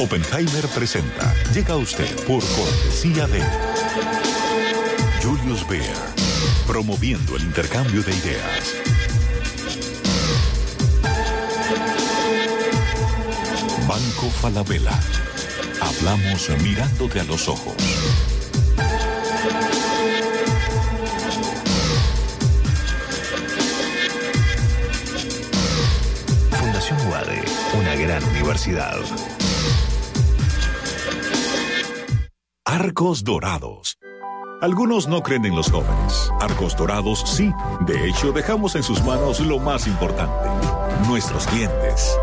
Oppenheimer presenta. Llega a usted por cortesía de Julius Beer, promoviendo el intercambio de ideas. Banco Falabella. Hablamos mirándote a los ojos. Fundación UADE, una gran universidad. Arcos Dorados. Algunos no creen en los jóvenes. Arcos Dorados sí. De hecho, dejamos en sus manos lo más importante, nuestros clientes.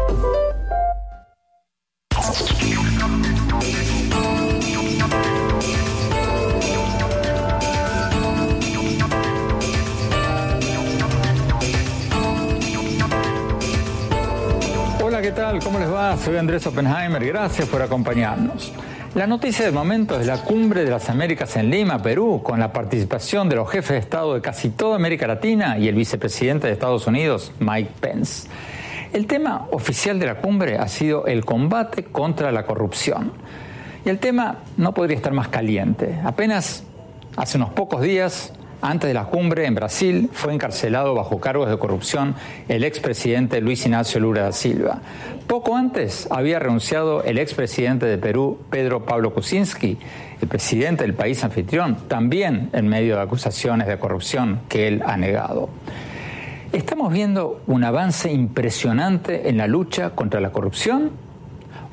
Hola, ¿qué tal? ¿Cómo les va? Soy Andrés Oppenheimer. Gracias por acompañarnos. La noticia del momento es la cumbre de las Américas en Lima, Perú, con la participación de los jefes de Estado de casi toda América Latina y el vicepresidente de Estados Unidos, Mike Pence. El tema oficial de la cumbre ha sido el combate contra la corrupción. Y el tema no podría estar más caliente. Apenas hace unos pocos días, antes de la cumbre en Brasil, fue encarcelado bajo cargos de corrupción el expresidente Luis Ignacio Lula da Silva. Poco antes había renunciado el expresidente de Perú, Pedro Pablo Kuczynski, el presidente del país anfitrión, también en medio de acusaciones de corrupción que él ha negado. ¿Estamos viendo un avance impresionante en la lucha contra la corrupción?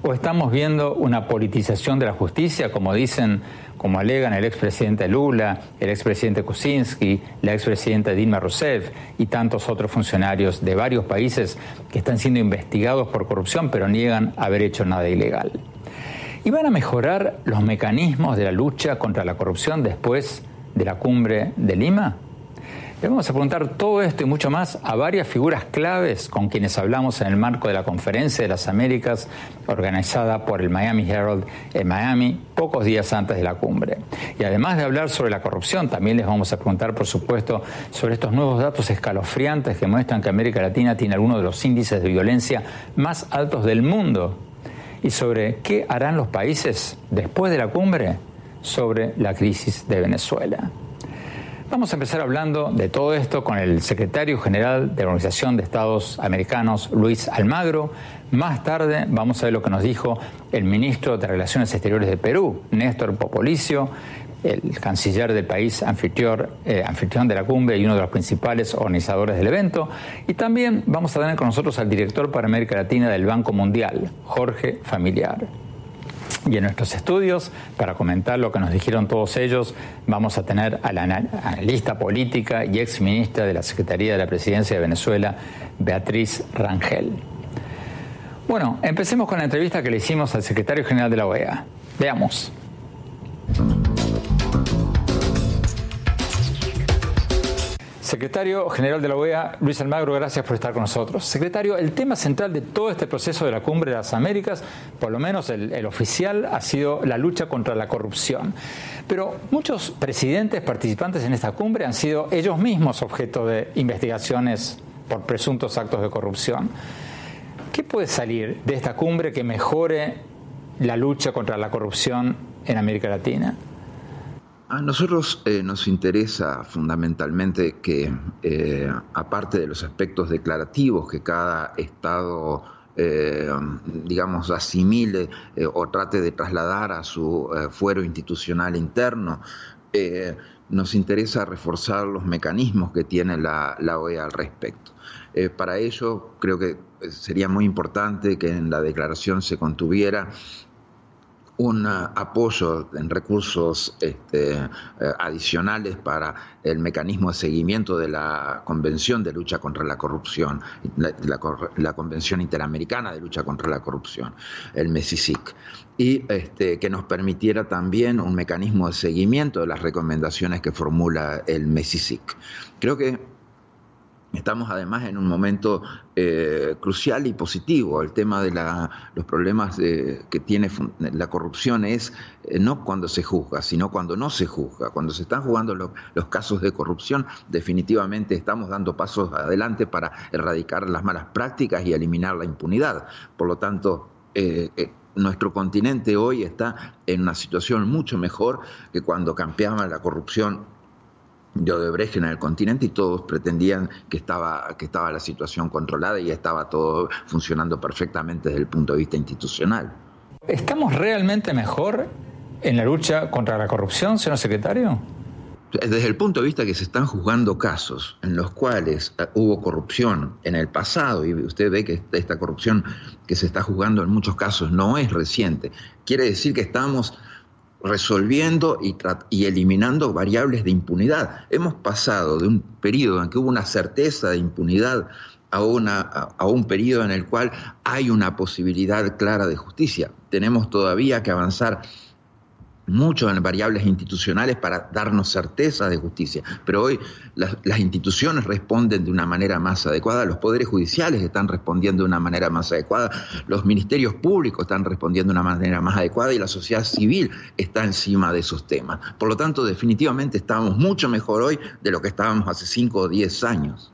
¿O estamos viendo una politización de la justicia, como dicen, como alegan el expresidente Lula, el expresidente Kuczynski, la expresidenta Dilma Rousseff y tantos otros funcionarios de varios países que están siendo investigados por corrupción pero niegan haber hecho nada ilegal? ¿Y van a mejorar los mecanismos de la lucha contra la corrupción después de la cumbre de Lima? Le vamos a preguntar todo esto y mucho más a varias figuras claves con quienes hablamos en el marco de la Conferencia de las Américas organizada por el Miami Herald en Miami pocos días antes de la cumbre. Y además de hablar sobre la corrupción, también les vamos a preguntar, por supuesto, sobre estos nuevos datos escalofriantes que muestran que América Latina tiene algunos de los índices de violencia más altos del mundo y sobre qué harán los países después de la cumbre sobre la crisis de Venezuela. Vamos a empezar hablando de todo esto con el secretario general de la Organización de Estados Americanos, Luis Almagro. Más tarde vamos a ver lo que nos dijo el ministro de Relaciones Exteriores de Perú, Néstor Popolicio, el canciller del país anfitrión, eh, anfitrión de la cumbre y uno de los principales organizadores del evento. Y también vamos a tener con nosotros al director para América Latina del Banco Mundial, Jorge Familiar. Y en nuestros estudios, para comentar lo que nos dijeron todos ellos, vamos a tener a la analista política y ex ministra de la Secretaría de la Presidencia de Venezuela, Beatriz Rangel. Bueno, empecemos con la entrevista que le hicimos al secretario general de la OEA. Veamos. Secretario General de la OEA, Luis Almagro, gracias por estar con nosotros. Secretario, el tema central de todo este proceso de la Cumbre de las Américas, por lo menos el, el, oficial, ha sido la lucha contra la corrupción. Pero muchos presidentes participantes en esta cumbre han sido ellos mismos objeto de investigaciones por presuntos actos de corrupción. ¿Qué puede salir de esta cumbre que mejore la lucha contra la corrupción en América Latina? A nosotros eh, nos interesa fundamentalmente que, eh, aparte de los aspectos declarativos que cada Estado, eh, digamos, asimile o trate de trasladar a su fuero institucional interno, nos interesa reforzar los mecanismos que tiene la, la OEA al respecto. para ello, creo que sería muy importante que en la declaración se contuviera un apoyo en recursos este, eh, adicionales para el mecanismo de seguimiento de la Convención de Lucha contra la Corrupción, la, Convención Interamericana de Lucha contra la Corrupción, el MESISIC, y este, que nos permitiera también un mecanismo de seguimiento de las recomendaciones que formula el MESISIC. Creo que Estamos además en un momento eh, crucial y positivo. El tema de los problemas que tiene la corrupción es eh, no cuando se juzga, sino cuando no se juzga. Cuando se están jugando los casos de corrupción, definitivamente estamos dando pasos adelante para erradicar las malas prácticas y eliminar la impunidad. Por lo tanto, eh, nuestro continente hoy está en una situación mucho mejor que cuando campeaba la corrupción de Odebrecht en el continente y todos pretendían que estaba, que estaba la situación controlada y estaba todo funcionando perfectamente desde el punto de vista institucional. ¿Estamos realmente mejor en la lucha contra la corrupción, señor secretario? Desde el punto de vista que se están juzgando casos en los cuales eh, hubo corrupción en el pasado, y usted ve que esta corrupción que se está juzgando en muchos casos no es reciente, quiere decir que estamos resolviendo y, eliminando variables de impunidad. Hemos pasado de un periodo en que hubo una certeza de impunidad a, una, a, un periodo en el cual hay una posibilidad clara de justicia. Tenemos todavía que avanzar mucho en variables institucionales para darnos certeza de justicia. Pero hoy las, instituciones responden de una manera más adecuada, los poderes judiciales están respondiendo de una manera más adecuada, los ministerios públicos están respondiendo de una manera más adecuada y la sociedad civil está encima de esos temas. Por lo tanto, definitivamente estamos mucho mejor hoy de lo que estábamos hace 5 o 10 años.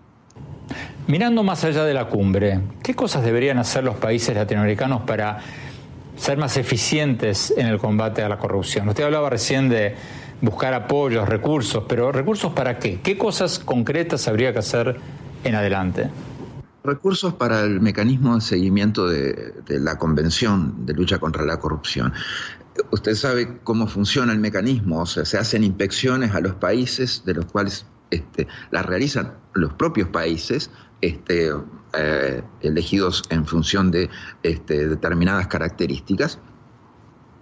Mirando más allá de la cumbre, ¿qué cosas deberían hacer los países latinoamericanos para ser más eficientes en el combate a la corrupción. Usted hablaba recién de buscar apoyos, recursos, pero ¿recursos para qué? ¿Qué cosas concretas habría que hacer en adelante? Recursos para el mecanismo de seguimiento de, la Convención de Lucha contra la Corrupción. Usted sabe cómo funciona el mecanismo, o sea, se hacen inspecciones a los países de los cuales este, las realizan los propios países este, eh, elegidos en función de este, determinadas características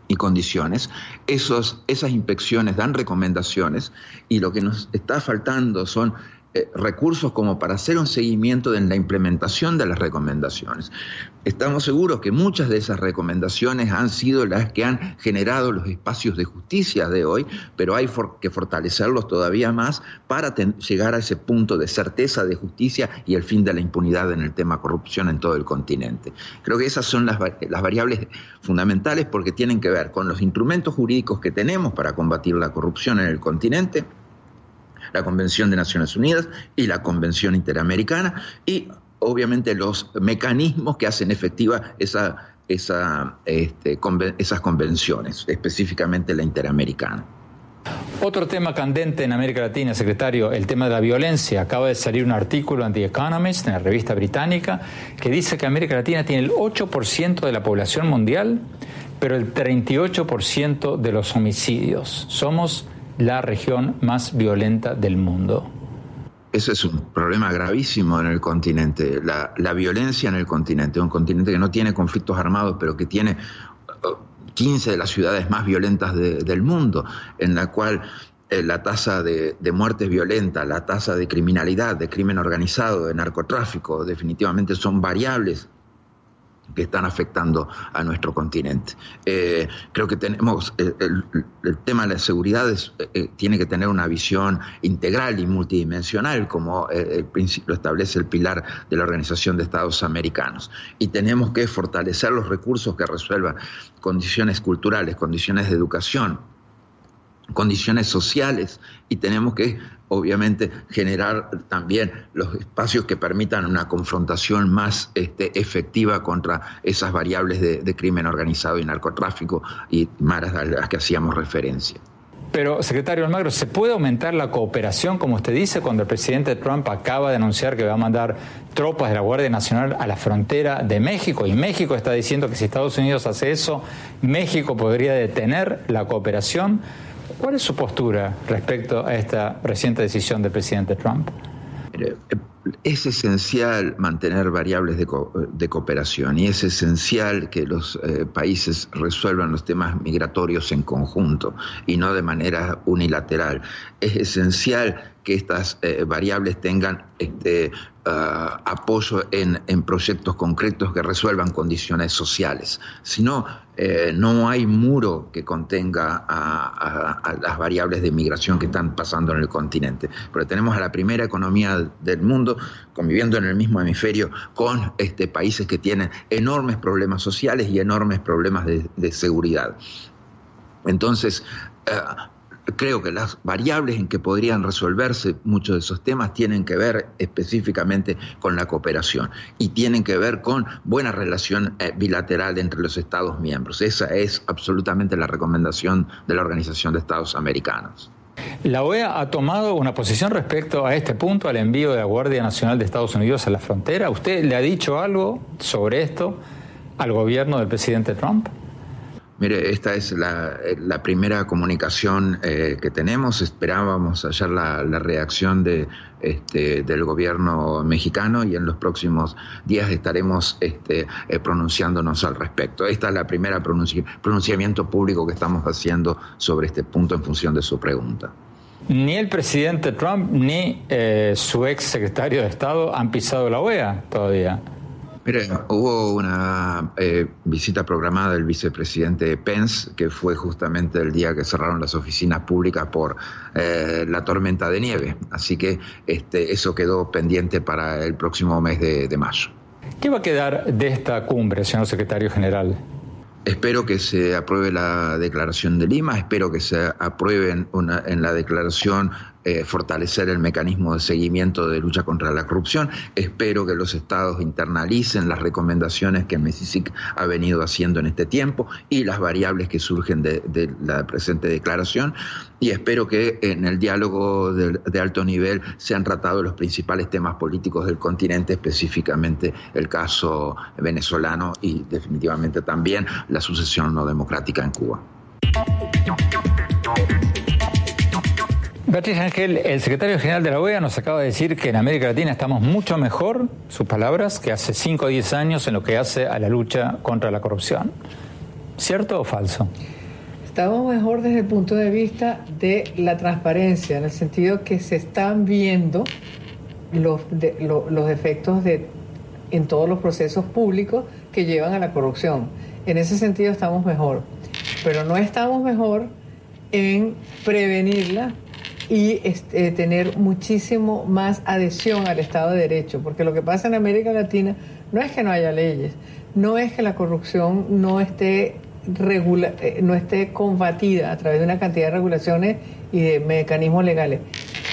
y condiciones. Esos, esas inspecciones dan recomendaciones y lo que nos está faltando son eh, recursos como para hacer un seguimiento de la implementación de las recomendaciones. Estamos seguros que muchas de esas recomendaciones han sido las que han generado los espacios de justicia de hoy, pero hay que fortalecerlos todavía más para llegar a ese punto de certeza de justicia y el fin de la impunidad en el tema corrupción en todo el continente. Creo que esas son las variables fundamentales porque tienen que ver con los instrumentos jurídicos que tenemos para combatir la corrupción en el continente la Convención de Naciones Unidas y la Convención Interamericana y obviamente los mecanismos que hacen efectiva esa, esa, este, esas convenciones, específicamente la Interamericana. Otro tema candente en América Latina, secretario, el tema de la violencia. Acaba de salir un artículo en The Economist, en la revista británica, que dice que América Latina tiene el 8% de la población mundial, pero el 38% de los homicidios. Somos la región más violenta del mundo. Ese es un problema gravísimo en el continente, la, violencia en el continente, un continente que no tiene conflictos armados, pero que tiene 15 uh, de las ciudades más violentas del mundo, en la cual eh, la tasa de, de muertes violentas, la tasa de criminalidad, de crimen organizado, de narcotráfico, definitivamente son variables que están afectando a nuestro continente. Eh, creo que tenemos, eh, el, tema de la seguridad eh, tiene que tener una visión integral y multidimensional, como el principio establece el pilar de la Organización de Estados Americanos. Y tenemos que fortalecer los recursos que resuelvan condiciones culturales, condiciones de educación, condiciones sociales y tenemos que obviamente generar también los espacios que permitan una confrontación más este, efectiva contra esas variables de, crimen organizado y narcotráfico y maras a las que hacíamos referencia. Pero, secretario Almagro, ¿se puede aumentar la cooperación, como usted dice, cuando el presidente Trump acaba de anunciar que va a mandar tropas de la Guardia Nacional a la frontera de México? Y México está diciendo que si Estados Unidos hace eso, México podría detener la cooperación. ¿Cuál es su postura respecto a esta reciente decisión del presidente Trump? Es esencial mantener variables de, cooperación y es esencial que los eh, países resuelvan los temas migratorios en conjunto y no de manera unilateral. Es esencial que estas eh, variables tengan este, ah, apoyo en, proyectos concretos que resuelvan condiciones sociales. Si no, eh, no hay muro que contenga a, las variables de migración que están pasando en el continente. Porque tenemos a la primera economía del mundo conviviendo en el mismo hemisferio con este, países que tienen enormes problemas sociales y enormes problemas de, seguridad. Entonces, eh, creo que las variables en que podrían resolverse muchos de esos temas tienen que ver específicamente con la cooperación y tienen que ver con buena relación eh, bilateral entre los Estados miembros. Esa es absolutamente la recomendación de la Organización de Estados Americanos. La OEA ha tomado una posición respecto a este punto, al envío de la Guardia Nacional de Estados Unidos a la frontera. ¿Usted le ha dicho algo sobre esto al gobierno del presidente Trump? Mire, esta es la, primera comunicación eh, que tenemos. Esperábamos ayer la, reacción de, este, del gobierno mexicano y en los próximos días estaremos este, eh, pronunciándonos al respecto. Esta es la primera pronunciamiento público que estamos haciendo sobre este punto en función de su pregunta. Ni el presidente Trump ni eh, su ex secretario de Estado han pisado la OEA todavía. Mire, hubo una eh, visita programada del vicepresidente Pence, que fue justamente el día que cerraron las oficinas públicas por eh, la tormenta de nieve. Así que este, eso quedó pendiente para el próximo mes de mayo. ¿Qué va a quedar de esta cumbre, señor secretario general? Espero que se apruebe la declaración de Lima, espero que se apruebe en, la declaración eh, fortalecer el mecanismo de seguimiento de lucha contra la corrupción, espero que los estados internalicen las recomendaciones que MESISIC ha venido haciendo en este tiempo y las variables que surgen de, la presente declaración y espero que en el diálogo de, de alto nivel sean tratados los principales temas políticos del continente, específicamente el caso venezolano y definitivamente también la sucesión no democrática en Cuba. Beatriz Ángel, el secretario general de la OEA nos acaba de decir que en América Latina estamos mucho mejor, sus palabras, que hace 5 o 10 años en lo que hace a la lucha contra la corrupción. ¿Cierto o falso? Estamos mejor desde el punto de vista de la transparencia, en el sentido que se están viendo los, los efectos de, en todos los procesos públicos que llevan a la corrupción. En ese sentido estamos mejor, pero no estamos mejor en prevenirla y este, tener muchísimo más adhesión al Estado de Derecho, porque lo que pasa en América Latina no es que no haya leyes, no es que la corrupción no esté regula eh, no esté combatida a través de una cantidad de regulaciones y de mecanismos legales,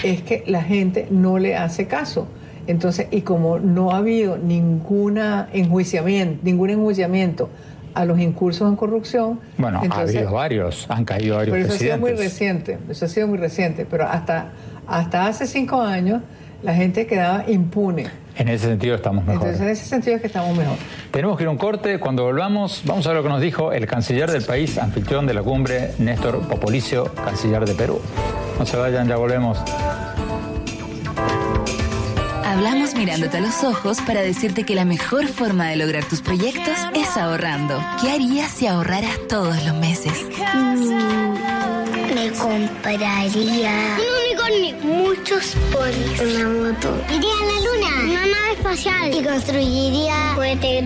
es que la gente no le hace caso. Entonces, y como no ha habido ninguna enjuiciamiento, ningún enjuiciamiento a los incursos en corrupción. Bueno, ha habido varios, han caído varios pero eso ha sido muy reciente, eso ha sido muy reciente, pero hasta, hasta hace cinco años la gente quedaba impune. En ese sentido estamos mejor. Entonces, en ese sentido es que estamos mejor. Tenemos que ir a un corte. Cuando volvamos, vamos a ver lo que nos dijo el canciller del país, anfitrión de la cumbre, Néstor Popolicio, canciller de Perú. No se vayan, ya volvemos. Hablamos mirándote a los ojos para decirte que la mejor forma de lograr tus proyectos es ahorrando. ¿Qué harías si ahorraras todos los meses? Mm, me compraría un unicornio, muchos ponis, una moto. Iría a la luna, una nave espacial y construiría un cohete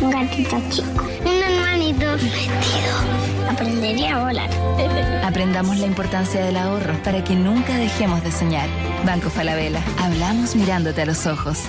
un gatito chico, un hermanito vestido aprendería a volar. Aprendamos la importancia del ahorro para que nunca dejemos de soñar. Banco Falabella, hablamos mirándote a los ojos.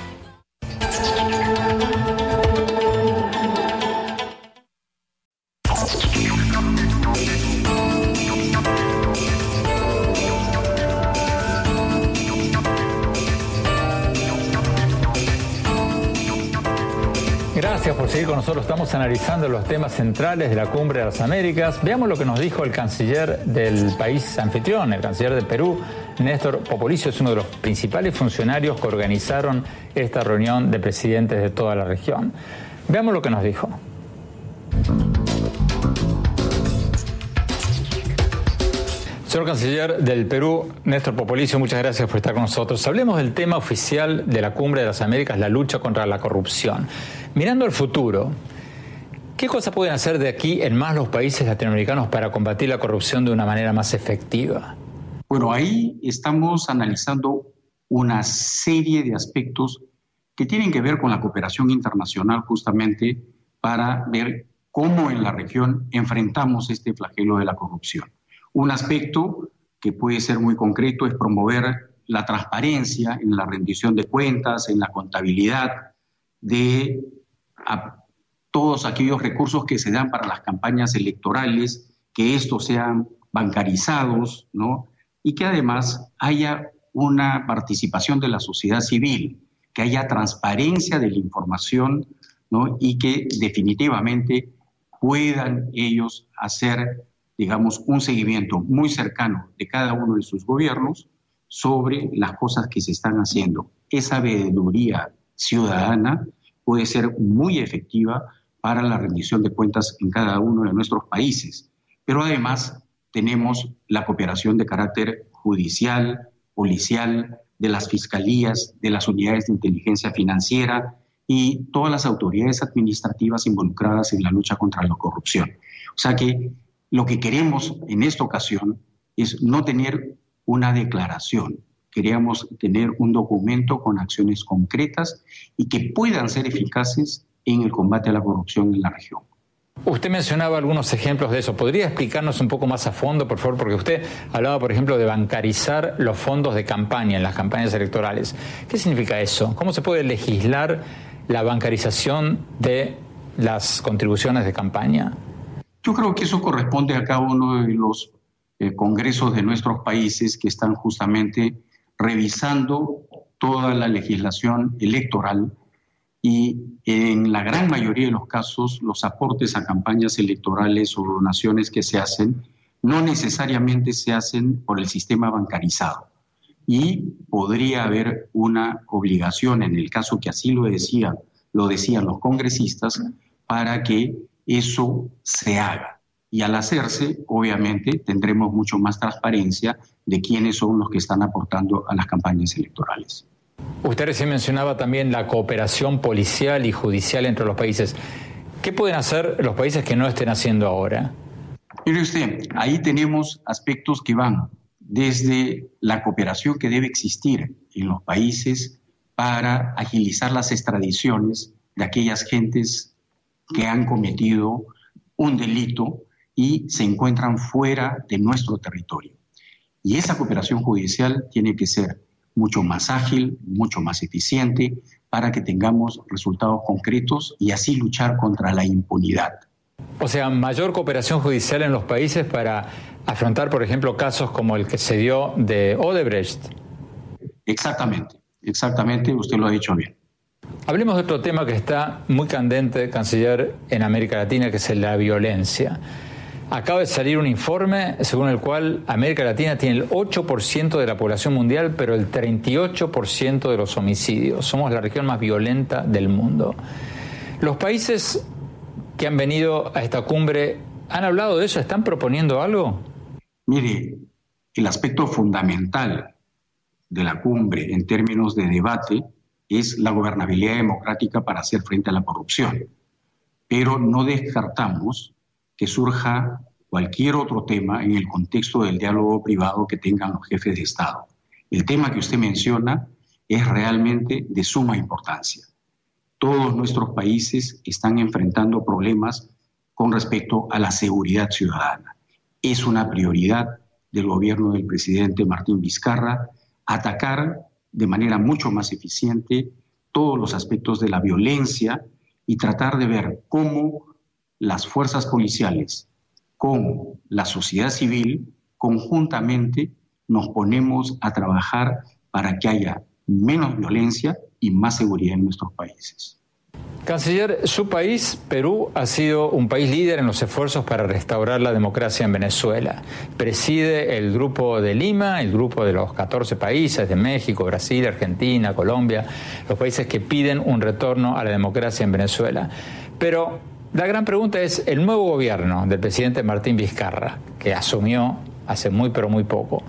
Gracias por seguir con nosotros. Estamos analizando los temas centrales de la Cumbre de las Américas. Veamos lo que nos dijo el canciller del país anfitrión, el canciller de Perú, Néstor Popolicio. Es uno de los principales funcionarios que organizaron esta reunión de presidentes de toda la región. Veamos lo que nos dijo. Señor Canciller del Perú, Néstor Popolicio, muchas gracias por estar con nosotros. Hablemos del tema oficial de la Cumbre de las Américas, la lucha contra la corrupción. Mirando al futuro, ¿qué cosas pueden hacer de aquí en más los países latinoamericanos para combatir la corrupción de una manera más efectiva? Bueno, ahí estamos analizando una serie de aspectos que tienen que ver con la cooperación internacional justamente para ver cómo en la región enfrentamos este flagelo de la corrupción. Un aspecto que puede ser muy concreto es promover la transparencia en la rendición de cuentas, en la contabilidad de todos aquellos recursos que se dan para las campañas electorales, que estos sean bancarizados, ¿no? Y que además haya una participación de la sociedad civil, que haya transparencia de la información, ¿no? Y que definitivamente puedan ellos hacer digamos, un seguimiento muy cercano de cada uno de sus gobiernos sobre las cosas que se están haciendo. Esa veeduría ciudadana puede ser muy efectiva para la rendición de cuentas en cada uno de nuestros países. Pero además tenemos la cooperación de carácter judicial, policial, de las fiscalías, de las unidades de inteligencia financiera y todas las autoridades administrativas involucradas en la lucha contra la corrupción. O sea que lo que queremos en esta ocasión es no tener una declaración, queríamos tener un documento con acciones concretas y que puedan ser eficaces en el combate a la corrupción en la región. Usted mencionaba algunos ejemplos de eso. ¿Podría explicarnos un poco más a fondo, por favor? Porque usted hablaba, por ejemplo, de bancarizar los fondos de campaña en las campañas electorales. ¿Qué significa eso? ¿Cómo se puede legislar la bancarización de las contribuciones de campaña? Yo creo que eso corresponde a cada uno de los eh, congresos de nuestros países que están justamente revisando toda la legislación electoral y en la gran mayoría de los casos los aportes a campañas electorales o donaciones que se hacen no necesariamente se hacen por el sistema bancarizado. Y podría haber una obligación, en el caso que así lo decían, lo decían los congresistas, para que eso se haga. Y al hacerse, obviamente, tendremos mucho más transparencia de quiénes son los que están aportando a las campañas electorales. Usted recién mencionaba también la cooperación policial y judicial entre los países. ¿Qué pueden hacer los países que no estén haciendo ahora? Mire usted, ahí tenemos aspectos que van desde la cooperación que debe existir en los países para agilizar las extradiciones de aquellas gentes que han cometido un delito y se encuentran fuera de nuestro territorio. Y esa cooperación judicial tiene que ser mucho más ágil, mucho más eficiente, para que tengamos resultados concretos y así luchar contra la impunidad. O sea, mayor cooperación judicial en los países para afrontar, por ejemplo, casos como el que se dio de Odebrecht. Exactamente, exactamente, usted lo ha dicho bien. Hablemos de otro tema que está muy candente, canciller, en América Latina, que es la violencia. Acaba de salir un informe según el cual América Latina tiene el 8% de la población mundial, pero el 38% de los homicidios. Somos la región más violenta del mundo. Los países que han venido a esta cumbre han hablado de eso, están proponiendo algo. Mire, el aspecto fundamental de la cumbre en términos de debate es la gobernabilidad democrática para hacer frente a la corrupción. Pero no descartamos que surja cualquier otro tema en el contexto del diálogo privado que tengan los jefes de Estado. El tema que usted menciona es realmente de suma importancia. Todos nuestros países están enfrentando problemas con respecto a la seguridad ciudadana. Es una prioridad del gobierno del presidente Martín Vizcarra atacar de manera mucho más eficiente todos los aspectos de la violencia y tratar de ver cómo las fuerzas policiales con la sociedad civil conjuntamente nos ponemos a trabajar para que haya menos violencia y más seguridad en nuestros países. Canciller, su país, Perú, ha sido un país líder en los esfuerzos para restaurar la democracia en Venezuela. Preside el Grupo de Lima, el grupo de los 14 países de México, Brasil, Argentina, Colombia, los países que piden un retorno a la democracia en Venezuela. Pero la gran pregunta es, el nuevo gobierno del presidente Martín Vizcarra, que asumió hace muy pero muy poco.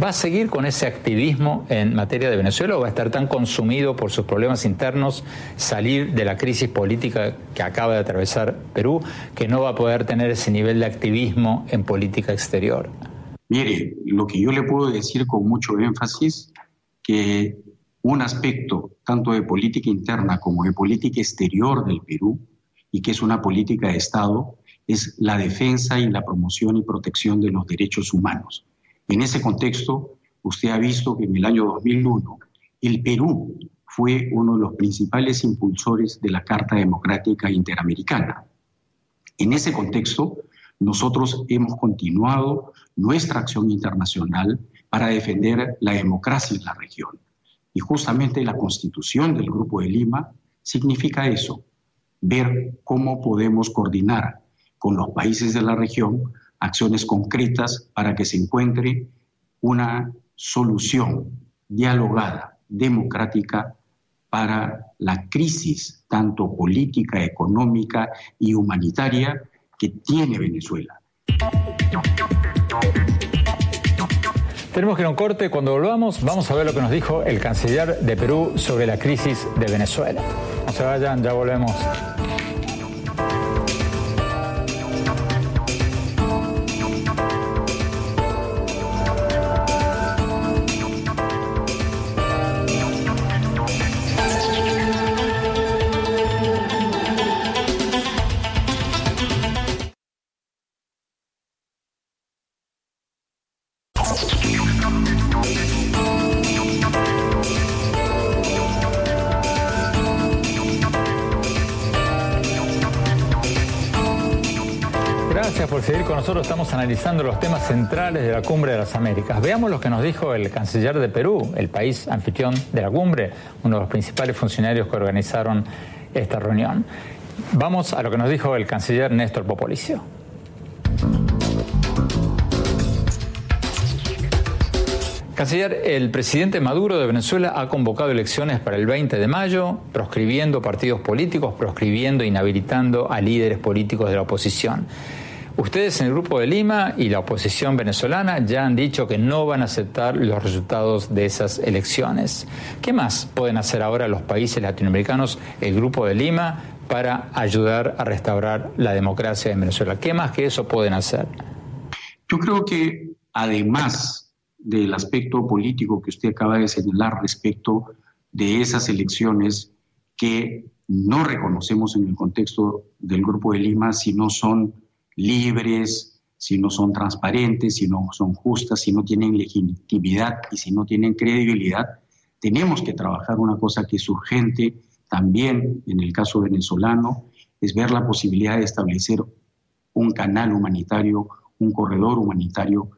¿Va a seguir con ese activismo en materia de Venezuela o va a estar tan consumido por sus problemas internos, salir de la crisis política que acaba de atravesar Perú, que no va a poder tener ese nivel de activismo en política exterior? Mire, lo que yo le puedo decir con mucho énfasis, que un aspecto tanto de política interna como de política exterior del Perú, y que es una política de Estado, es la defensa y la promoción y protección de los derechos humanos. En ese contexto, usted ha visto que en el año 2001 el Perú fue uno de los principales impulsores de la Carta Democrática Interamericana. En ese contexto, nosotros hemos continuado nuestra acción internacional para defender la democracia en la región. Y justamente la constitución del Grupo de Lima significa eso, ver cómo podemos coordinar con los países de la región acciones concretas para que se encuentre una solución dialogada, democrática, para la crisis tanto política, económica y humanitaria que tiene Venezuela. Tenemos que ir a un corte. Cuando volvamos, vamos a ver lo que nos dijo el canciller de Perú sobre la crisis de Venezuela. No se vayan, ya volvemos. Nosotros estamos analizando los temas centrales de la Cumbre de las Américas. Veamos lo que nos dijo el canciller de Perú, el país anfitrión de la cumbre, uno de los principales funcionarios que organizaron esta reunión. Vamos a lo que nos dijo el canciller Néstor Popolicio. Canciller, el presidente Maduro de Venezuela ha convocado elecciones para el 20 de mayo, proscribiendo partidos políticos, proscribiendo, inhabilitando a líderes políticos de la oposición. Ustedes en el Grupo de Lima y la oposición venezolana ya han dicho que no van a aceptar los resultados de esas elecciones. ¿Qué más pueden hacer ahora los países latinoamericanos, el Grupo de Lima, para ayudar a restaurar la democracia en Venezuela? ¿Qué más que eso pueden hacer? Yo creo que además del aspecto político que usted acaba de señalar respecto de esas elecciones que no reconocemos en el contexto del Grupo de Lima, si no son libres, si no son transparentes, si no son justas, si no tienen legitimidad y si no tienen credibilidad, tenemos que trabajar. Una cosa que es urgente también en el caso venezolano, es ver la posibilidad de establecer un canal humanitario, un corredor humanitario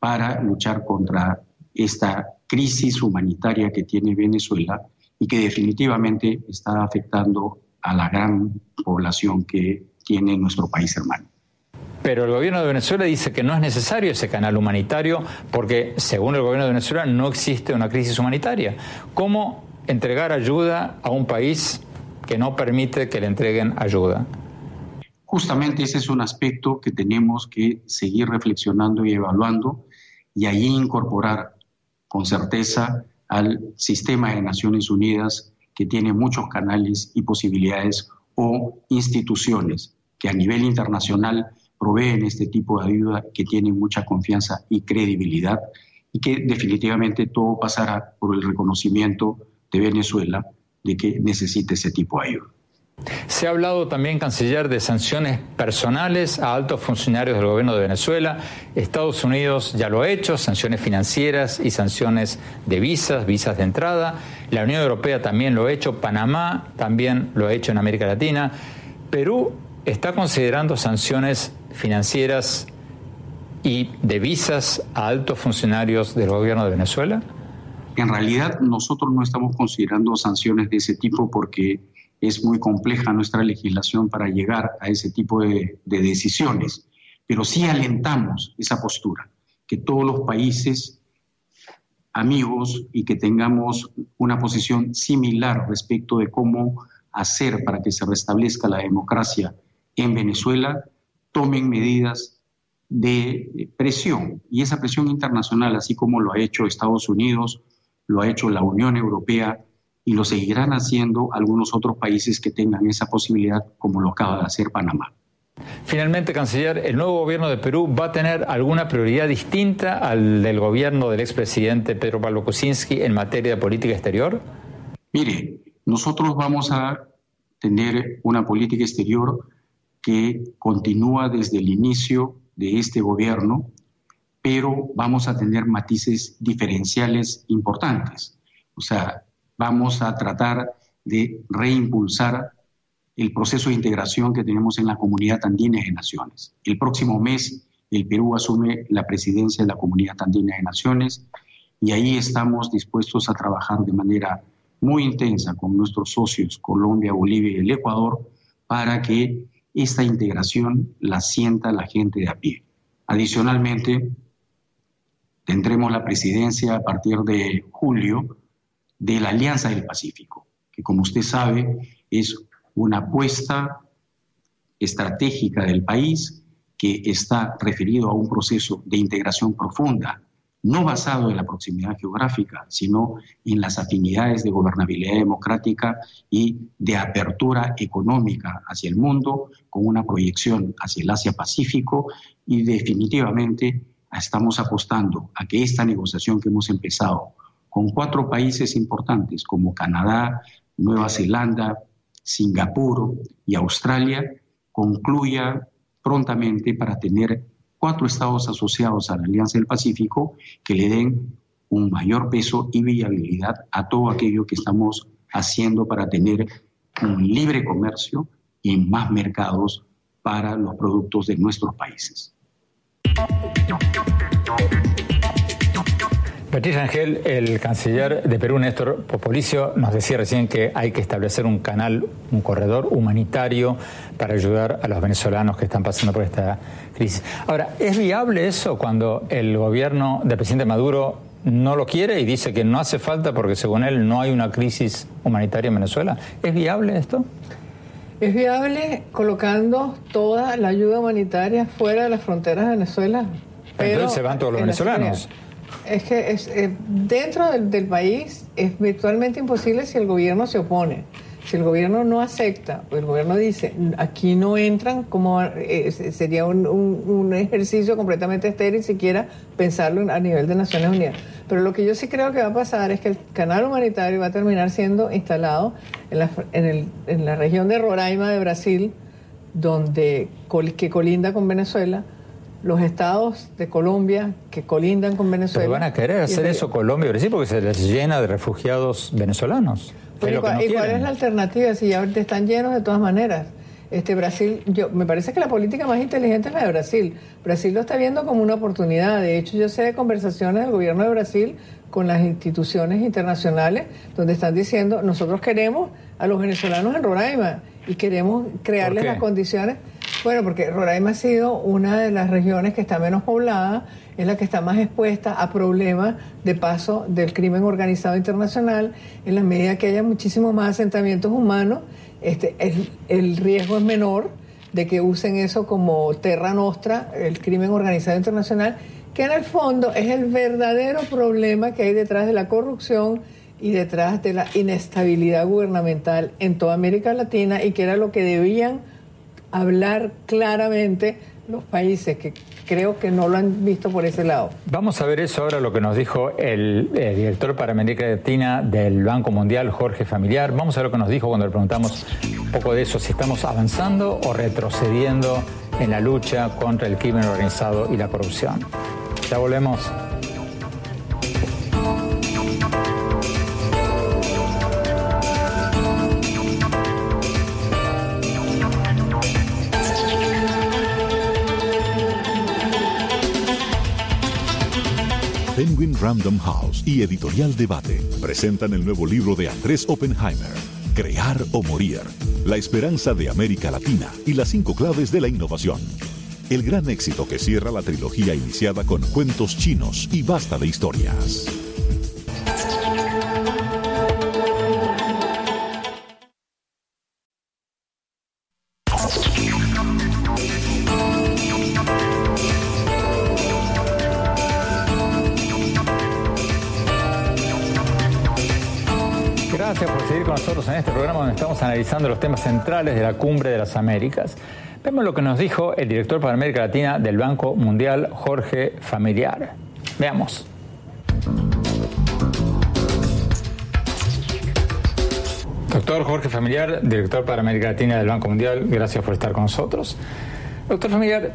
para luchar contra esta crisis humanitaria que tiene Venezuela y que definitivamente está afectando a la gran población que tiene nuestro país hermano pero el gobierno de Venezuela dice que no es necesario ese canal humanitario porque, según el gobierno de Venezuela, no existe una crisis humanitaria. ¿Cómo entregar ayuda a un país que no permite que le entreguen ayuda? Justamente ese es un aspecto que tenemos que seguir reflexionando y evaluando y allí incorporar con certeza al sistema de Naciones Unidas que tiene muchos canales y posibilidades o instituciones que a nivel internacional proveen este tipo de ayuda que tienen mucha confianza y credibilidad y que definitivamente todo pasará por el reconocimiento de Venezuela de que necesita ese tipo de ayuda. Se ha hablado también, canciller, de sanciones personales a altos funcionarios del gobierno de Venezuela. Estados Unidos ya lo ha hecho, sanciones financieras y sanciones de visas, visas de entrada. La Unión Europea también lo ha hecho, Panamá también lo ha hecho en América Latina. Perú está considerando sanciones financieras y de visas a altos funcionarios del gobierno de Venezuela? En realidad nosotros no estamos considerando sanciones de ese tipo porque es muy compleja nuestra legislación para llegar a ese tipo de, de decisiones, pero sí alentamos esa postura, que todos los países amigos y que tengamos una posición similar respecto de cómo hacer para que se restablezca la democracia en Venezuela, tomen medidas de presión. Y esa presión internacional, así como lo ha hecho Estados Unidos, lo ha hecho la Unión Europea y lo seguirán haciendo algunos otros países que tengan esa posibilidad, como lo acaba de hacer Panamá. Finalmente, canciller, ¿el nuevo gobierno de Perú va a tener alguna prioridad distinta al del gobierno del expresidente Pedro Pablo Kuczynski en materia de política exterior? Mire, nosotros vamos a tener una política exterior que continúa desde el inicio de este gobierno, pero vamos a tener matices diferenciales importantes. O sea, vamos a tratar de reimpulsar el proceso de integración que tenemos en la comunidad andina de naciones. El próximo mes el Perú asume la presidencia de la comunidad andina de naciones y ahí estamos dispuestos a trabajar de manera muy intensa con nuestros socios Colombia, Bolivia y el Ecuador para que esta integración la sienta la gente de a pie. Adicionalmente, tendremos la presidencia a partir de julio de la Alianza del Pacífico, que como usted sabe es una apuesta estratégica del país que está referido a un proceso de integración profunda, no basado en la proximidad geográfica, sino en las afinidades de gobernabilidad democrática y de apertura económica hacia el mundo, con una proyección hacia el Asia-Pacífico y definitivamente estamos apostando a que esta negociación que hemos empezado con cuatro países importantes como Canadá, Nueva Zelanda, Singapur y Australia concluya prontamente para tener cuatro estados asociados a la Alianza del Pacífico que le den un mayor peso y viabilidad a todo aquello que estamos haciendo para tener un libre comercio y más mercados para los productos de nuestros países. Patricia Ángel, el canciller de Perú, Néstor Popolicio, nos decía recién que hay que establecer un canal, un corredor humanitario para ayudar a los venezolanos que están pasando por esta crisis. Ahora, ¿es viable eso cuando el gobierno del presidente Maduro no lo quiere y dice que no hace falta porque según él no hay una crisis humanitaria en Venezuela? ¿Es viable esto? Es viable colocando toda la ayuda humanitaria fuera de las fronteras de Venezuela. Pero Entonces se van todos los venezolanos. Es que es, eh, dentro del, país es virtualmente imposible si el gobierno se opone. Si el gobierno no acepta, o el gobierno dice, aquí no entran, como eh, sería un, ejercicio completamente estéril siquiera pensarlo a nivel de Naciones Unidas. Pero lo que yo sí creo que va a pasar es que el canal humanitario va a terminar siendo instalado en la, en la región de Roraima de Brasil, donde que colinda con Venezuela, los estados de Colombia que colindan con Venezuela. Pero van a querer hacer eso Colombia y Brasil porque se les llena de refugiados venezolanos. ¿Y cuál es la alternativa si ya están llenos de todas maneras? Este Brasil, yo me parece que la política más inteligente es la de Brasil. Brasil lo está viendo como una oportunidad. De hecho, yo sé de conversaciones del gobierno de Brasil con las instituciones internacionales donde están diciendo, nosotros queremos a los venezolanos en Roraima y queremos crearles las condiciones bueno, porque Roraima ha sido una de las regiones que está menos poblada, es la que está más expuesta a problemas de paso del crimen organizado internacional. En la medida que haya muchísimos más asentamientos humanos, este, el, riesgo es menor de que usen eso como terra nostra, el crimen organizado internacional, que en el fondo es el verdadero problema que hay detrás de la corrupción y detrás de la inestabilidad gubernamental en toda América Latina y que era lo que debían hablar claramente los países que creo que no lo han visto por ese lado. Vamos a ver eso ahora, lo que nos dijo el, director para América Latina del Banco Mundial, Jorge Familiar. Vamos a ver lo que nos dijo cuando le preguntamos un poco de eso, si estamos avanzando o retrocediendo en la lucha contra el crimen organizado y la corrupción. Ya volvemos. Penguin Random House y Editorial Debate presentan el nuevo libro de Andrés Oppenheimer, Crear o Morir, la esperanza de América Latina y las cinco claves de la innovación el gran éxito que cierra la trilogía iniciada con cuentos chinos y basta de historias. Gracias por seguir con nosotros en este programa donde estamos analizando los temas centrales de la Cumbre de las Américas. Vemos lo que nos dijo el director para América Latina del Banco Mundial, Jorge Familiar. Veamos. Doctor Jorge Familiar, director para América Latina del Banco Mundial, gracias por estar con nosotros. Doctor Familiar,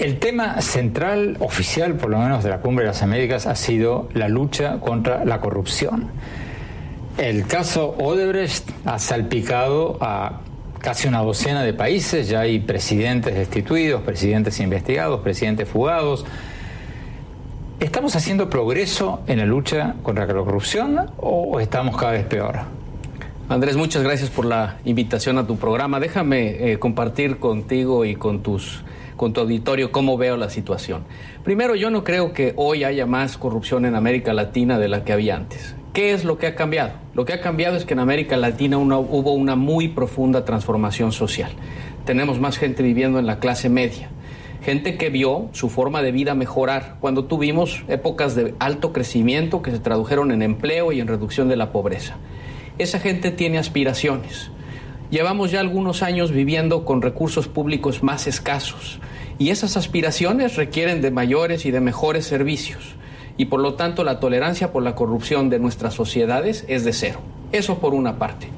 el tema central, oficial por lo menos, de la Cumbre de las Américas ha sido la lucha contra la corrupción. El caso Odebrecht ha salpicado a casi una docena de países, ya hay presidentes destituidos, presidentes investigados, presidentes fugados. ¿Estamos haciendo progreso en la lucha contra la corrupción o estamos cada vez peor? Andrés, muchas gracias por la invitación a tu programa. Déjame eh, compartir contigo y con tus con tu auditorio cómo veo la situación. Primero, yo no creo que hoy haya más corrupción en América Latina de la que había antes. ¿Qué es lo que ha cambiado? Lo que ha cambiado es que en América Latina hubo una muy profunda transformación social. Tenemos más gente viviendo en la clase media, gente que vio su forma de vida mejorar cuando tuvimos épocas de alto crecimiento que se tradujeron en empleo y en reducción de la pobreza. Esa gente tiene aspiraciones. Llevamos ya algunos años viviendo con recursos públicos más escasos y esas aspiraciones requieren de mayores y de mejores servicios y por lo tanto la tolerancia por la corrupción de nuestras sociedades es de cero. Eso por una parte.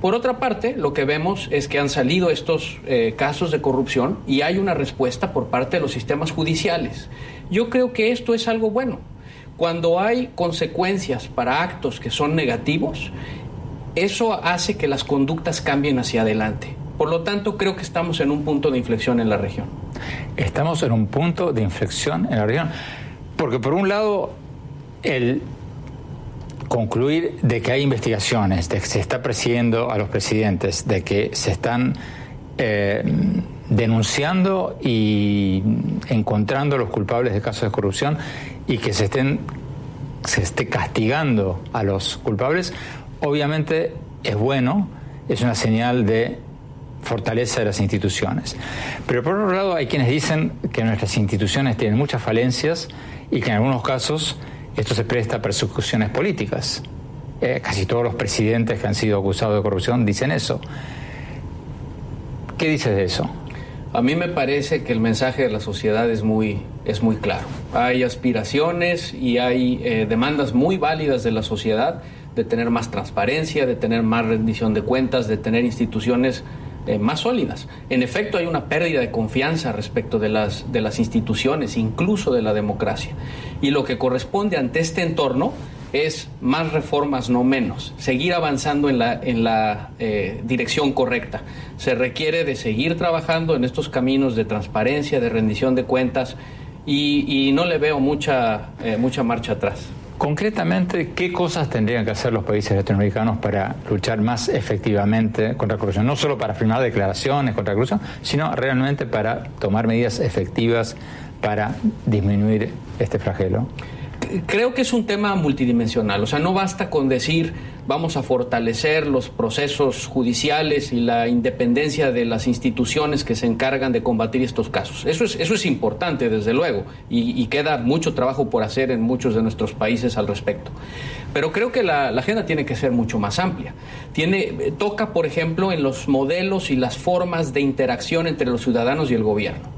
Por otra parte, lo que vemos es que han salido estos eh, casos de corrupción y hay una respuesta por parte de los sistemas judiciales. Yo creo que esto es algo bueno. Cuando hay consecuencias para actos que son negativos, eso hace que las conductas cambien hacia adelante. Por lo tanto, creo que estamos en un punto de inflexión en la región. Estamos en un punto de inflexión en la región. Porque por un lado, el concluir de que hay investigaciones, de que se está persiguiendo a los presidentes, de que se están eh, denunciando y encontrando los culpables de casos de corrupción y que se estén se esté castigando a los culpables, obviamente es bueno, es una señal de fortaleza de las instituciones. Pero por otro lado hay quienes dicen que nuestras instituciones tienen muchas falencias y que en algunos casos esto se presta a persecuciones políticas. Eh, casi todos los presidentes que han sido acusados de corrupción dicen eso. ¿Qué dices de eso? A mí me parece que el mensaje de la sociedad es muy, es muy claro. Hay aspiraciones y hay eh, demandas muy válidas de la sociedad de tener más transparencia, de tener más rendición de cuentas, de tener instituciones eh, más sólidas. En efecto, hay una pérdida de confianza respecto de las, de las instituciones, incluso de la democracia. Y lo que corresponde ante este entorno es más reformas, no menos. Seguir avanzando en la, en la eh, dirección correcta. Se requiere de seguir trabajando en estos caminos de transparencia, de rendición de cuentas, y, no le veo mucha, eh, mucha marcha atrás. Concretamente, ¿qué cosas tendrían que hacer los países latinoamericanos para luchar más efectivamente contra la corrupción? No solo para firmar declaraciones contra la corrupción, sino realmente para tomar medidas efectivas para disminuir este flagelo creo que es un tema multidimensional, o sea, no basta con decir vamos a fortalecer los procesos judiciales y la independencia de las instituciones que se encargan de combatir estos casos. Eso es, eso es importante, desde luego, y, queda mucho trabajo por hacer en muchos de nuestros países al respecto. Pero creo que la, la, agenda tiene que ser mucho más amplia. Tiene, toca, por ejemplo, en los modelos y las formas de interacción entre los ciudadanos y el gobierno.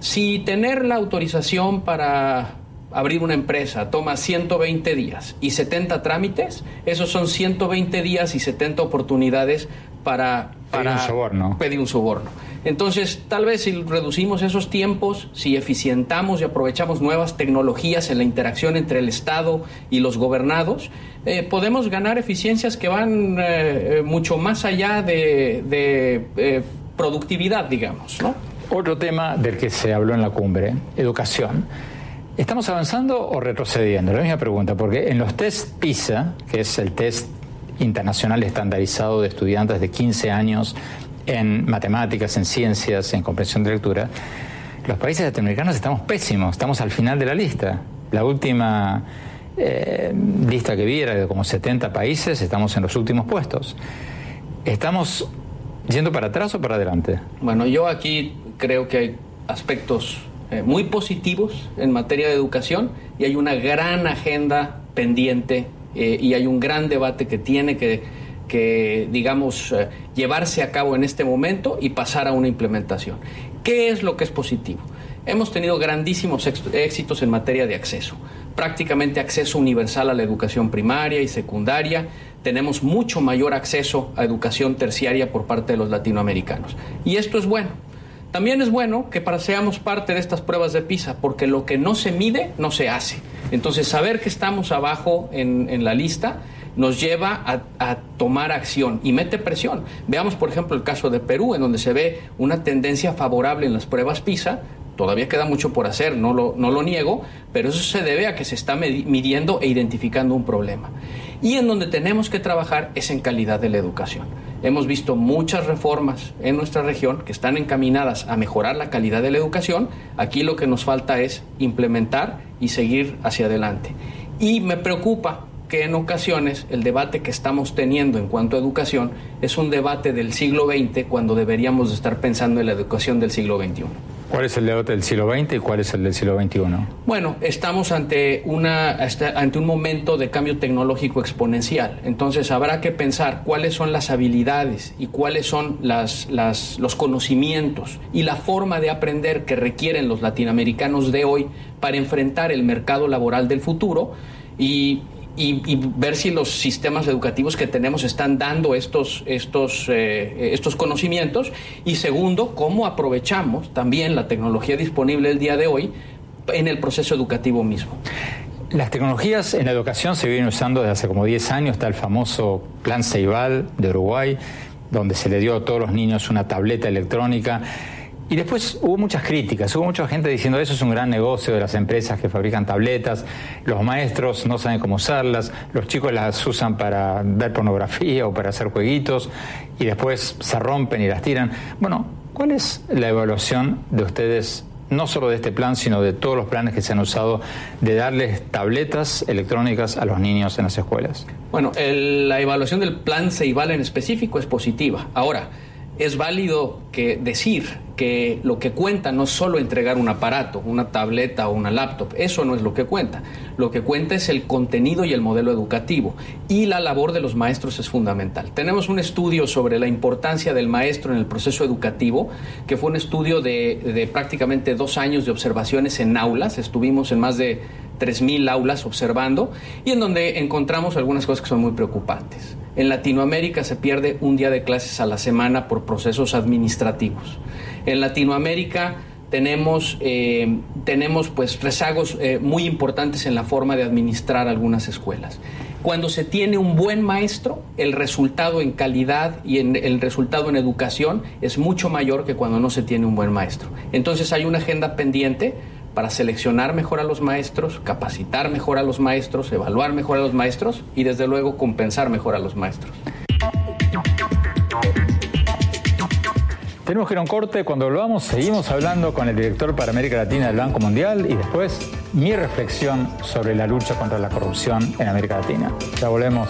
Si tener la autorización para abrir una empresa toma 120 días y 70 trámites, esos son 120 días y 70 oportunidades para, para pedir un soborno. Pedir un soborno. Entonces, tal vez si reducimos esos tiempos, si eficientamos y aprovechamos nuevas tecnologías en la interacción entre el Estado y los gobernados, eh, podemos ganar eficiencias que van eh, eh, mucho más allá de, de productividad, digamos. ¿no? Otro tema del que se habló en la cumbre, educación. ¿Estamos avanzando o retrocediendo? La misma pregunta, porque en los test PISA, que es el test internacional estandarizado de estudiantes de 15 años en matemáticas, en ciencias, en comprensión de lectura, los países latinoamericanos estamos pésimos, estamos al final de la lista. La última eh, lista que vi era de como 70 países, estamos en los últimos puestos. ¿Estamos yendo para atrás o para adelante? Bueno, yo aquí creo que hay aspectos eh, muy positivos en materia de educación y hay una gran agenda pendiente eh, y hay un gran debate que tiene que, que digamos, eh, llevarse a cabo en este momento y pasar a una implementación. ¿Qué es lo que es positivo? Hemos tenido grandísimos éxitos en materia de acceso, prácticamente acceso universal a la educación primaria y secundaria, tenemos mucho mayor acceso a educación terciaria por parte de los latinoamericanos. Y esto es bueno. También es bueno que para seamos parte de estas pruebas de PISA, porque lo que no se mide no se hace. Entonces, saber que estamos abajo en, la lista nos lleva a, tomar acción y mete presión. Veamos, por ejemplo, el caso de Perú, en donde se ve una tendencia favorable en las pruebas PISA, Todavía queda mucho por hacer, no lo, no lo niego, pero eso se debe a que se está midiendo e identificando un problema. Y en donde tenemos que trabajar es en calidad de la educación. Hemos visto muchas reformas en nuestra región que están encaminadas a mejorar la calidad de la educación. Aquí lo que nos falta es implementar y seguir hacia adelante. Y me preocupa que en ocasiones el debate que estamos teniendo en cuanto a educación es un debate del siglo XX cuando deberíamos estar pensando en la educación del siglo XXI. ¿Cuál es el del siglo XX y cuál es el del siglo XXI? Bueno, estamos ante, una, ante un momento de cambio tecnológico exponencial. Entonces habrá que pensar cuáles son las habilidades y cuáles son las, las, los conocimientos y la forma de aprender que requieren los latinoamericanos de hoy para enfrentar el mercado laboral del futuro. Y y, ver si los sistemas educativos que tenemos están dando estos, estos, eh, estos conocimientos. Y segundo, cómo aprovechamos también la tecnología disponible el día de hoy en el proceso educativo mismo. Las tecnologías en la educación se vienen usando desde hace como 10 años, está el famoso Plan Ceibal de Uruguay, donde se le dio a todos los niños una tableta electrónica y después hubo muchas críticas, hubo mucha gente diciendo eso es un gran negocio de las empresas que fabrican tabletas, los maestros no saben cómo usarlas, los chicos las usan para ver pornografía o para hacer jueguitos y después se rompen y las tiran. Bueno, ¿cuál es la evaluación de ustedes, no solo de este plan, sino de todos los planes que se han usado de darles tabletas electrónicas a los niños en las escuelas? Bueno, la evaluación del plan Ceibal en específico es positiva. Ahora, es válido que decir que lo que cuenta no es solo entregar un aparato, una tableta o una laptop, eso no es lo que cuenta. Lo que cuenta es el contenido y el modelo educativo y la labor de los maestros es fundamental. Tenemos un estudio sobre la importancia del maestro en el proceso educativo, que fue un estudio de, de prácticamente dos años de observaciones en aulas, estuvimos en más de 3.000 aulas observando y en donde encontramos algunas cosas que son muy preocupantes. En Latinoamérica se pierde un día de clases a la semana por procesos administrativos. En Latinoamérica tenemos, eh, tenemos pues rezagos eh, muy importantes en la forma de administrar algunas escuelas. Cuando se tiene un buen maestro, el resultado en calidad y en el resultado en educación es mucho mayor que cuando no se tiene un buen maestro. Entonces hay una agenda pendiente para seleccionar mejor a los maestros, capacitar mejor a los maestros, evaluar mejor a los maestros y desde luego compensar mejor a los maestros. Tenemos que ir a un corte. Cuando volvamos, seguimos hablando con el director para América Latina del Banco Mundial y después mi reflexión sobre la lucha contra la corrupción en América Latina. Ya volvemos.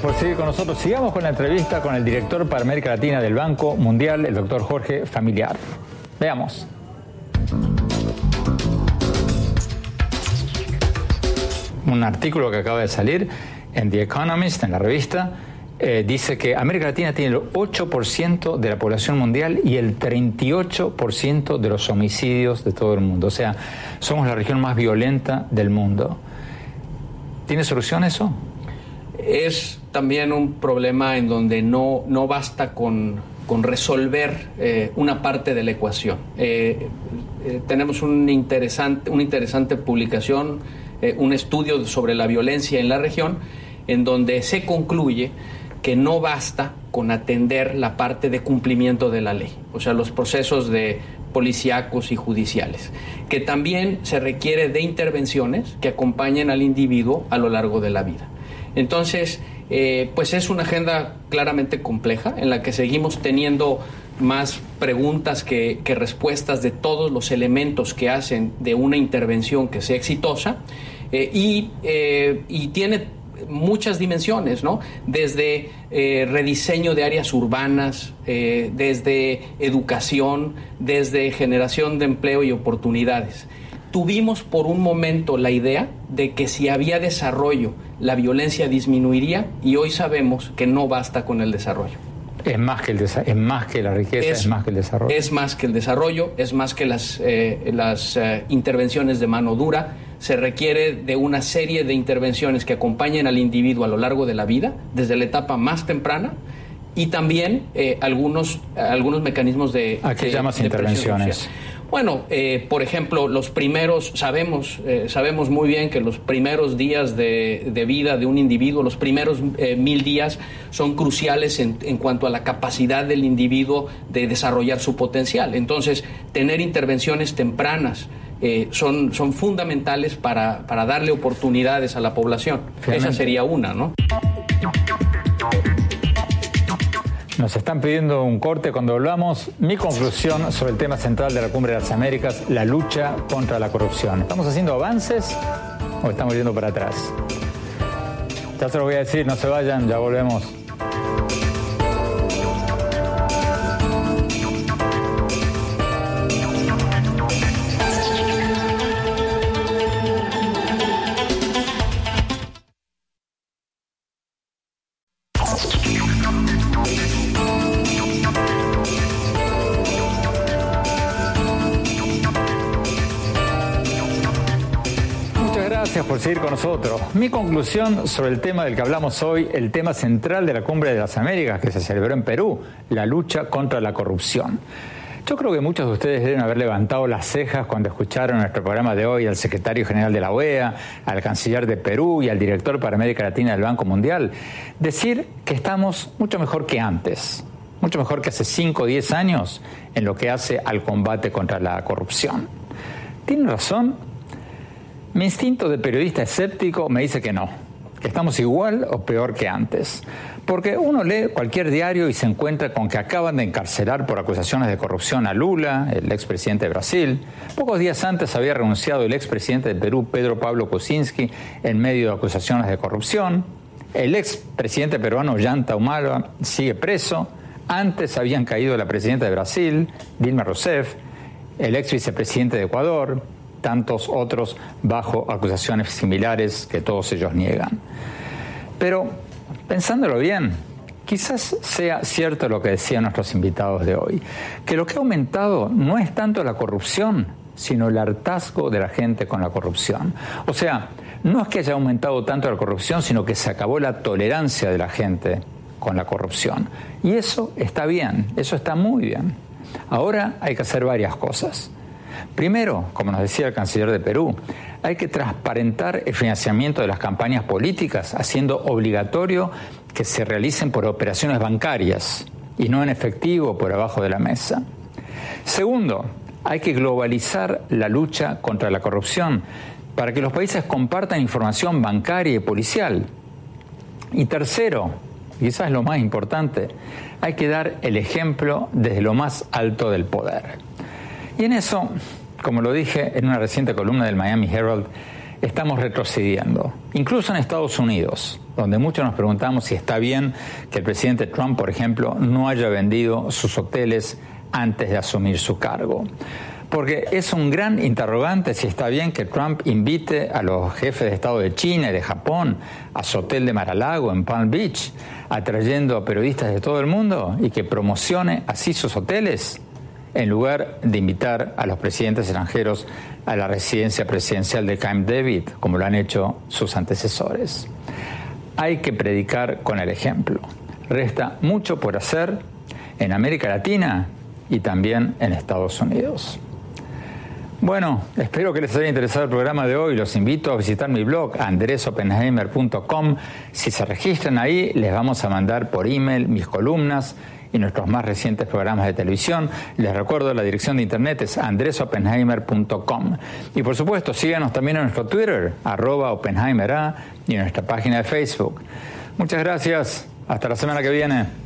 Por seguir con nosotros. Sigamos con la entrevista con el director para América Latina del Banco Mundial, el doctor Jorge Familiar. Veamos. Un artículo que acaba de salir en The Economist, en la revista, eh, dice que América Latina tiene el 8% de la población mundial y el 38% de los homicidios de todo el mundo. O sea, somos la región más violenta del mundo. ¿Tiene solución eso? Es también un problema en donde no, no basta con, resolver eh, una parte de la ecuación. Eh, eh, tenemos un interesante, una interesante publicación, un estudio sobre la violencia en la región, en donde se concluye que no basta con atender la parte de cumplimiento de la ley, o sea, los procesos de policíacos y judiciales, que también se requiere de intervenciones que acompañen al individuo a lo largo de la vida. Entonces, eh, pues es una agenda claramente compleja en la que seguimos teniendo más preguntas que, respuestas de todos los elementos que hacen de una intervención que sea exitosa eh, y, eh, y tiene muchas dimensiones, ¿no? Desde rediseño de áreas urbanas, desde educación, desde generación de empleo y oportunidades. Tuvimos por un momento la idea de que si había desarrollo, la violencia disminuiría y hoy sabemos que no basta con el desarrollo. Es más que, el es más que la riqueza, es, más que el desarrollo. Es más que el desarrollo, es más que las, eh, las intervenciones de mano dura, se requiere de una serie de intervenciones que acompañen al individuo a lo largo de la vida, desde la etapa más temprana, y también eh, algunos, algunos mecanismos de... ¿A qué llamas intervenciones? Bueno, eh, por ejemplo, los primeros, sabemos, eh, sabemos muy bien que los primeros días de, vida de un individuo, los primeros mil días son cruciales en, en, cuanto a la capacidad del individuo de desarrollar su potencial. Entonces, tener intervenciones tempranas, eh, son, son fundamentales para, para, darle oportunidades a la población. Esa sería una, ¿no? Nos están pidiendo un corte cuando hablamos. Mi conclusión sobre el tema central de la Cumbre de las Américas, la lucha contra la corrupción. ¿Estamos haciendo avances o estamos yendo para atrás? Ya se lo voy a decir, no se vayan, ya volvemos. Mi conclusión sobre el tema del que hablamos hoy, el tema central de la Cumbre de las Américas que se celebró en Perú, la lucha contra la corrupción. Yo creo que muchos de ustedes deben haber levantado las cejas cuando escucharon nuestro programa de hoy al secretario general de la OEA, al canciller de Perú y al director para América Latina del Banco Mundial decir que estamos mucho mejor que antes, mucho mejor que hace 5 o 10 años en lo que hace al combate contra la corrupción. Tienen razón, mi instinto de periodista escéptico me dice que no, que estamos igual o peor que antes. Porque uno lee cualquier diario y se encuentra con que acaban de encarcelar por acusaciones de corrupción a Lula, el expresidente de Brasil. Pocos días antes había renunciado el expresidente de Perú, Pedro Pablo Kuczynski, en medio de acusaciones de corrupción. El expresidente peruano, Yanta Humala, sigue preso. Antes habían caído la presidenta de Brasil, Dilma Rousseff, el ex vicepresidente de Ecuador, tantos otros bajo acusaciones similares que todos ellos niegan. Pero, pensándolo bien, quizás sea cierto lo que decían nuestros invitados de hoy, que lo que ha aumentado no es tanto la corrupción, sino el hartazgo de la gente con la corrupción. O sea, no es que haya aumentado tanto la corrupción, sino que se acabó la tolerancia de la gente con la corrupción. Y eso está bien, eso está muy bien. Ahora hay que hacer varias cosas. Primero, como nos decía el canciller de Perú, hay que transparentar el financiamiento de las campañas políticas, haciendo obligatorio que se realicen por operaciones bancarias y no en efectivo por abajo de la mesa. Segundo, hay que globalizar la lucha contra la corrupción para que los países compartan información bancaria y policial. Y tercero, quizás lo más importante, hay que dar el ejemplo desde lo más alto del poder. Y en eso, como lo dije en una reciente columna del Miami Herald, estamos retrocediendo, incluso en Estados Unidos, donde muchos nos preguntamos si está bien que el presidente Trump, por ejemplo, no haya vendido sus hoteles antes de asumir su cargo. Porque es un gran interrogante si está bien que Trump invite a los jefes de Estado de China y de Japón a su hotel de Mar-a-Lago en Palm Beach, atrayendo a periodistas de todo el mundo y que promocione así sus hoteles en lugar de invitar a los presidentes extranjeros a la residencia presidencial de Camp David, como lo han hecho sus antecesores. Hay que predicar con el ejemplo. Resta mucho por hacer en América Latina y también en Estados Unidos. Bueno, espero que les haya interesado el programa de hoy. Los invito a visitar mi blog andresopenheimer.com. Si se registran ahí, les vamos a mandar por email mis columnas y nuestros más recientes programas de televisión. Les recuerdo, la dirección de internet es andresopenheimer.com. Y por supuesto, síganos también en nuestro Twitter, arroba OpenheimerA, y en nuestra página de Facebook. Muchas gracias. Hasta la semana que viene.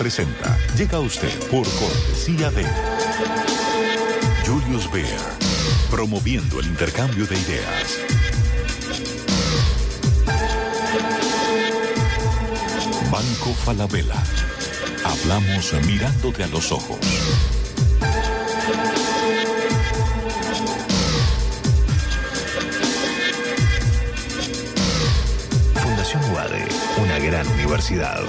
Presenta. Llega a usted por cortesía de Julius Baer, promoviendo el intercambio de ideas. Banco Falabella. Hablamos mirándote a los ojos. Fundación UADE, una gran universidad.